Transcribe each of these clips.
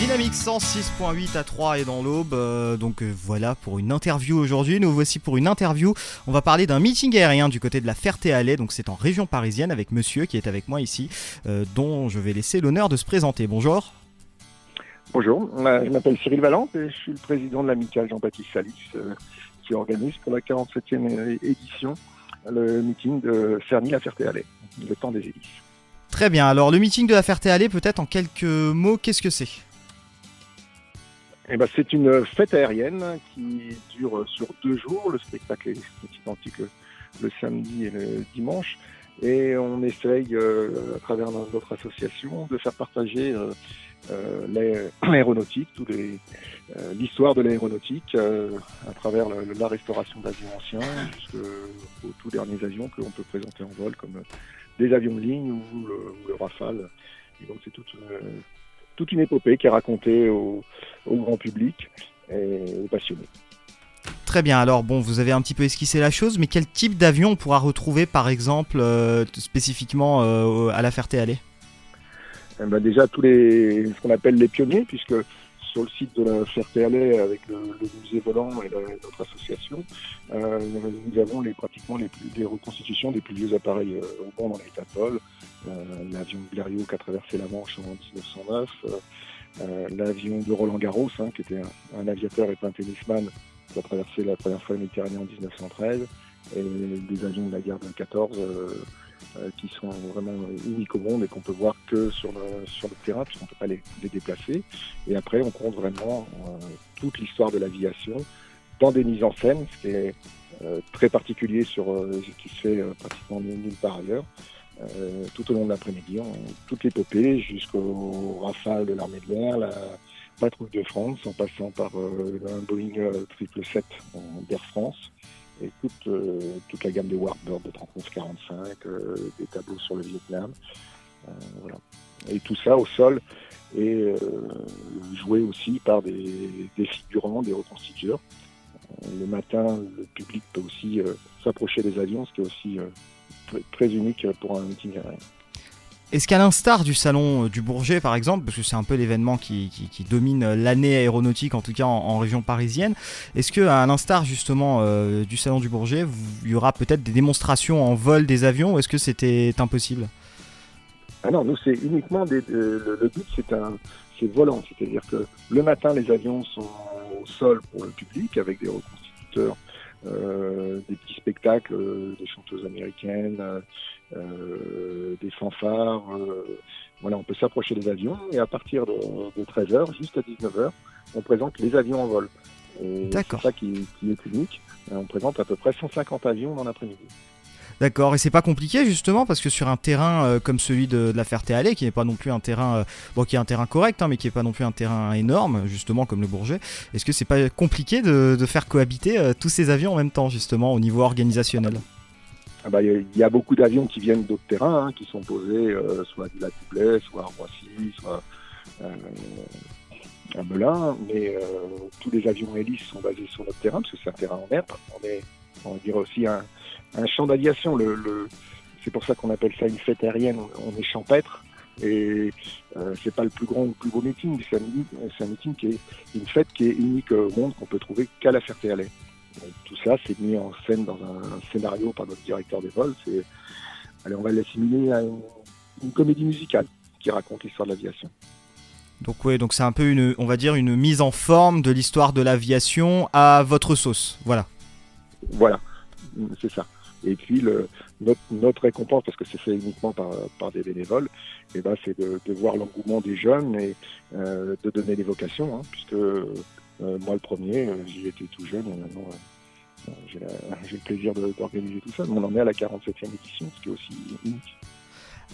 Dynamique 106.8 à 3 et dans l'aube. Euh, donc euh, voilà pour une interview aujourd'hui. Nous voici pour une interview. On va parler d'un meeting aérien du côté de la Ferté-Alais. Donc c'est en région parisienne avec monsieur qui est avec moi ici, euh, dont je vais laisser l'honneur de se présenter. Bonjour. Bonjour, je m'appelle Cyril Valente et je suis le président de l'amicale Jean-Baptiste Salis qui organise pour la 47e édition le meeting de Cerny la Ferté-Alais, le temps des hélices. Très bien, alors le meeting de la Ferté-Alais, peut-être en quelques mots, qu'est-ce que c'est? Eh ben, c'est une fête aérienne qui dure sur deux jours. Le spectacle est, identique le, samedi et le dimanche. Et on essaye, euh, à travers notre association, de faire partager euh, euh, l'aéronautique, l'histoire de l'aéronautique, à travers la restauration d'avions anciens jusqu'aux tout derniers avions que l'on peut présenter en vol, comme des avions de ligne ou le, Rafale. Et donc c'est toute toute une épopée qui est racontée au, grand public et aux passionnés. Très bien, alors bon, vous avez un petit peu esquissé la chose, mais quel type d'avion on pourra retrouver par exemple euh, spécifiquement euh, à la Ferté-Alais eh ben Déjà tous les, ce qu'on appelle les pionniers, puisque sur le site de la Ferté-Alais avec le, musée volant et notre association, euh, nous avons les, pratiquement les, reconstitutions des plus vieux appareils au monde dans l'état de vol. L'avion Blériot qui a traversé la Manche en 1909, euh, l'avion de Roland Garros, hein, qui était un, aviateur et un tennisman, qui a traversé la première fois la Méditerranée en 1913, et des avions de la guerre de 14 euh, euh, qui sont vraiment uniques au monde et qu'on peut voir que sur le, sur le terrain, puisqu'on ne peut pas les, déplacer. Et après, on compte vraiment toute l'histoire de l'aviation dans des mises en scène, ce qui est très particulier sur ce qui se fait pratiquement nulle part ailleurs. Euh, tout au long de l'après-midi, toute l'épopée jusqu'au Rafale de l'armée de l'air, la patrouille de France, en passant par euh, un Boeing 777 euh, d'Air France, et toute, toute la gamme des Warbird de 3945, des tableaux sur le Vietnam. voilà. Et tout ça au sol et joué aussi par des, figurants, des reconstituteurs. le matin, le public peut aussi s'approcher des avions, ce qui est aussi très unique pour un meeting Est-ce qu'à l'instar du salon euh, du Bourget par exemple, parce que c'est un peu l'événement qui, domine l'année aéronautique en tout cas en, région parisienne, est-ce qu'à l'instar justement euh, du salon du Bourget, il y aura peut-être des démonstrations en vol des avions ou est-ce que c'était impossible? Ah non, nous c'est uniquement des, le, but c'est un c'est volant, c'est-à-dire que le matin les avions sont au sol pour le public avec des reconstituteurs euh, des petits spectacles, euh, des chanteuses américaines, euh, des fanfares. voilà, on peut s'approcher des avions et à partir de, 13h jusqu'à 19h, on présente les avions en vol. C'est ça qui, qui, est unique. On présente à peu près 150 avions dans l'après-midi. D'accord, et c'est pas compliqué justement parce que sur un terrain euh, comme celui de, la Ferté-Alais, qui n'est pas non plus un terrain, euh, bon, qui est un terrain correct, hein, mais qui n'est pas non plus un terrain énorme, justement comme le Bourget, est-ce que c'est pas compliqué de, faire cohabiter euh, tous ces avions en même temps, justement, au niveau organisationnel? Ah bah, il y, a beaucoup d'avions qui viennent d'autres terrains, hein, qui sont posés soit à la Doublet, soit à Roissy, soit à Melun, mais tous les avions hélices sont basés sur notre terrain, parce que c'est un terrain en herbe. On est, on dirait aussi un, un champ d'aviation. C'est pour ça qu'on appelle ça une fête aérienne. On, est champêtre et euh, c'est pas le plus grand ou le plus beau meeting. C'est un, meeting qui est une fête qui est unique au monde qu'on peut trouver qu'à la Ferté-Alais. Tout ça, c'est mis en scène dans un, scénario par notre directeur des vols. C'est, allez, on va l'assimiler à une, comédie musicale qui raconte l'histoire de l'aviation. Donc ouais, donc c'est un peu une, on va dire une mise en forme de l'histoire de l'aviation à votre sauce, voilà. Voilà, c'est ça. Et puis notre, récompense, parce que c'est fait uniquement par, des bénévoles, et eh ben, c'est de, voir l'engouement des jeunes et euh, de donner des vocations, hein, puisque euh, moi le premier, euh, j'y étais tout jeune, et maintenant j'ai le plaisir d'organiser tout ça. Mais on en est à la 47e édition, ce qui est aussi unique.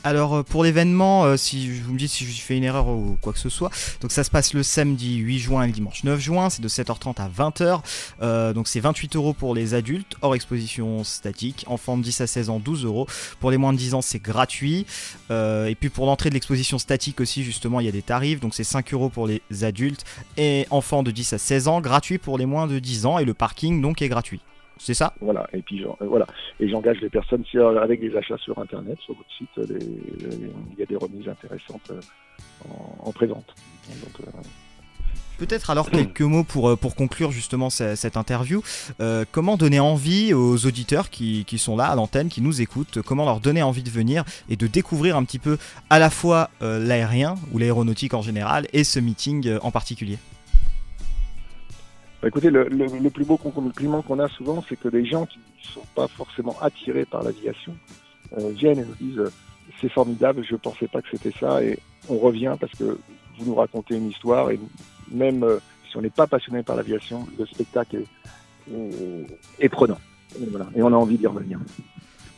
Alors euh, pour l'événement, euh, si vous me dites si je fais une erreur ou quoi que ce soit, donc ça se passe le samedi 8 juin et le dimanche 9 juin, c'est de 7h30 à 20h, euh, donc c'est 28 euros pour les adultes, hors exposition statique, enfants de 10 à 16 ans 12 euros, pour les moins de 10 ans c'est gratuit, et puis pour l'entrée de l'exposition statique aussi justement il y a des tarifs, donc c'est 5 euros pour les adultes et enfants de 10 à 16 ans, gratuit pour les moins de 10 ans, et le parking donc est gratuit. C'est ça Voilà, et puis voilà. Et j'engage les personnes avec des achats sur Internet, sur votre site. il y a des remises intéressantes en, présente. Peut-être alors quelques mots pour, euh, pour conclure justement cette, interview. Euh, comment donner envie aux auditeurs qui, qui sont là à l'antenne, qui nous écoutent, comment leur donner envie de venir et de découvrir un petit peu à la fois euh, l'aérien ou l'aéronautique en général et ce meeting en particulier? Bah, Écoutez, le, le, plus beau compliment qu'on a souvent, c'est que des gens qui ne sont pas forcément attirés par l'aviation viennent et nous disent c'est formidable, je ne pensais pas que c'était ça et on revient parce que vous nous racontez une histoire et même euh, si on n'est pas passionné par l'aviation, le spectacle est, prenant. Et, on a envie d'y revenir.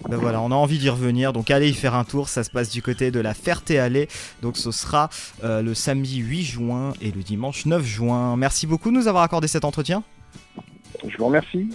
Ben voilà, on a envie d'y revenir, donc allez y faire un tour, ça se passe du côté de la Ferté-Allée, donc ce sera euh, le samedi 8 juin et le dimanche 9 juin. Merci beaucoup de nous avoir accordé cet entretien. Je vous remercie.